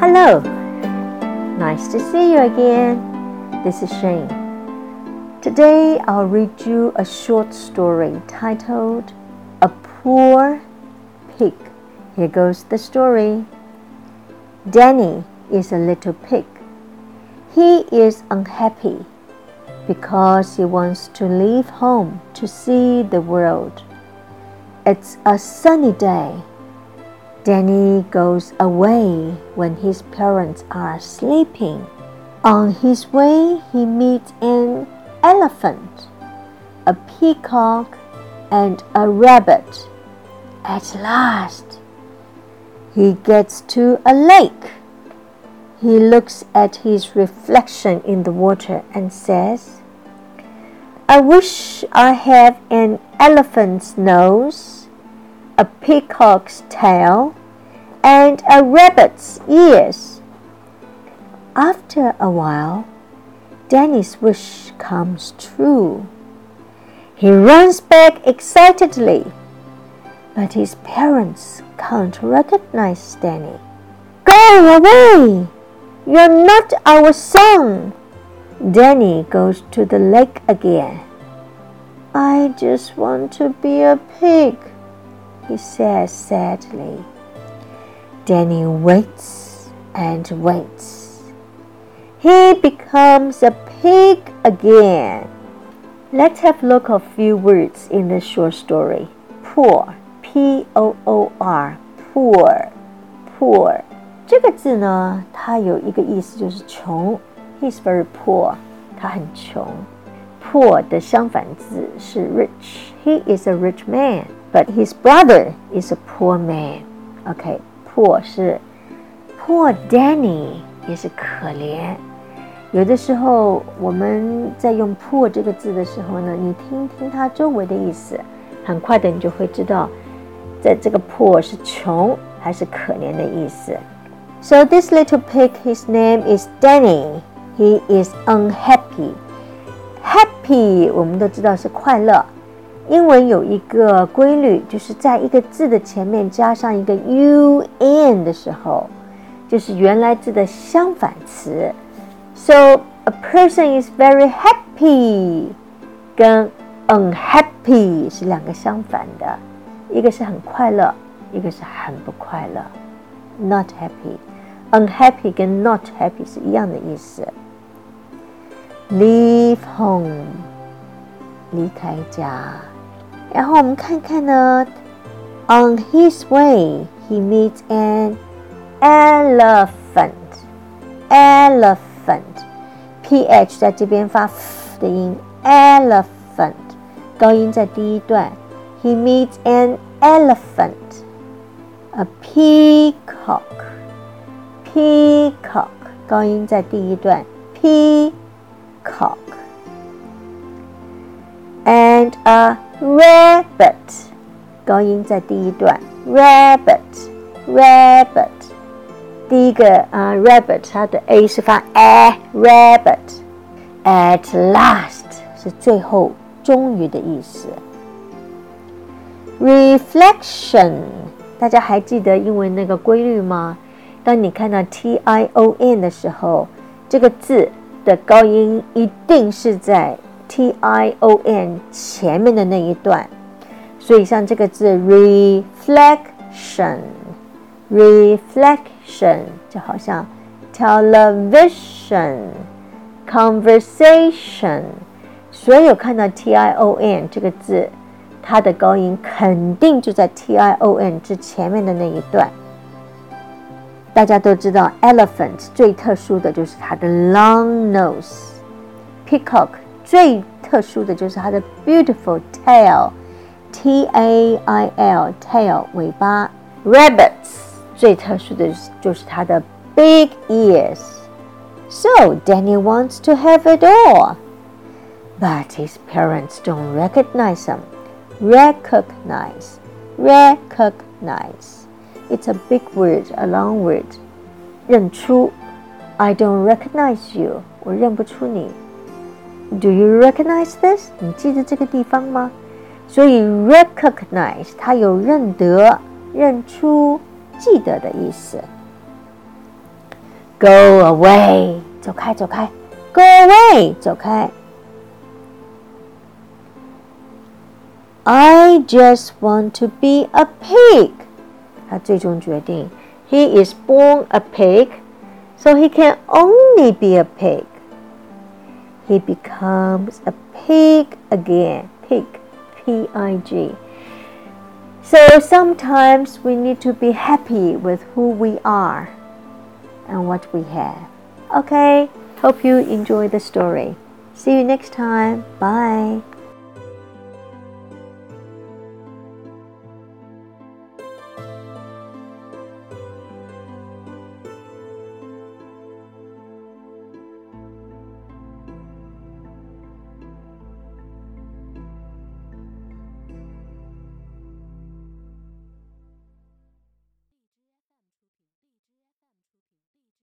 Hello, nice to see you again. This is Shane. Today I'll read you a short story titled A Poor Pig. Here goes the story. Danny is a little pig. He is unhappy because he wants to leave home to see the world. It's a sunny day. Danny goes away when his parents are sleeping. On his way, he meets an elephant, a peacock, and a rabbit. At last, he gets to a lake. He looks at his reflection in the water and says, I wish I had an elephant's nose, a peacock's tail, and a rabbit's ears. After a while, Danny's wish comes true. He runs back excitedly, but his parents can't recognize Danny. Go away! You're not our son! Danny goes to the lake again. I just want to be a pig, he says sadly. Danny waits and waits. He becomes a pig again. Let's have a look at a few words in the short story. Poor, P O O R, poor, poor. 这个字呢，它有一个意思就是穷。He's very poor，他很穷。 Poor 的相反字是 rich。He is a rich man, but his brother is a poor man. OK，poor 是 poor Danny 也是可怜。有的时候我们在用 poor 这个字的时候呢，你听听它周围的意思，很快的你就会知道，在这个 poor 是穷还是可怜的意思。So this little pig, his name is Danny. He is unhappy. Happy 我们都知道是快乐。英文有一个规律，就是在一个字的前面加上一个 u n 的时候，就是原来字的相反词。So a person is very happy，跟 unhappy 是两个相反的，一个是很快乐，一个是很不快乐。Not happy。unhappy 跟 not happy 是一样的意思。 Leave home，离开家。然后我们看看呢，On his way, he meets an elephant. Elephant, ph 在这边发 f 的音，elephant 高音在第一段。He meets an elephant, a peacock. peacock 高音在第一段 ，peacock and a rabbit 高音在第一段，rabbit rabbit 第一个啊、uh, rabbit 它的 a 是发 a，rabbit at last 是最后终于的意思。reflection 大家还记得英文那个规律吗？当你看到 t i o n 的时候，这个字 的高音一定是在 t i o n 前面的那一段。所以像这个字 reflection，reflection 就好像 television，conversation，所有看到 t i o n 这个字，它的高音肯定就在 t i o n 之前面的那一段。大家都知道，elephant 最特殊的就是它的 long nose。peacock 最特殊的就是它的 beautiful tail，t a i l tail 尾巴。rabbits 最特殊的就是它的 big ears。So Danny wants to have it all, but his parents don't recognize him. Recognize, recognize. It's a big word, a long word. 认出，I don't recognize you，我认不出你。Do you recognize this？你记得这个地方吗？所以 recognize 它有认得、认出、记得的意思。 Go away，走开，走开。Go away，走开。I just want to be a pig。 他最终决定，He is born a pig, so he can only be a pig. He becomes a pig again. Pig, P-I-G. So sometimes we need to be happy with who we are and what we have. Okay, hope you enjoy the story. See you next time. Bye.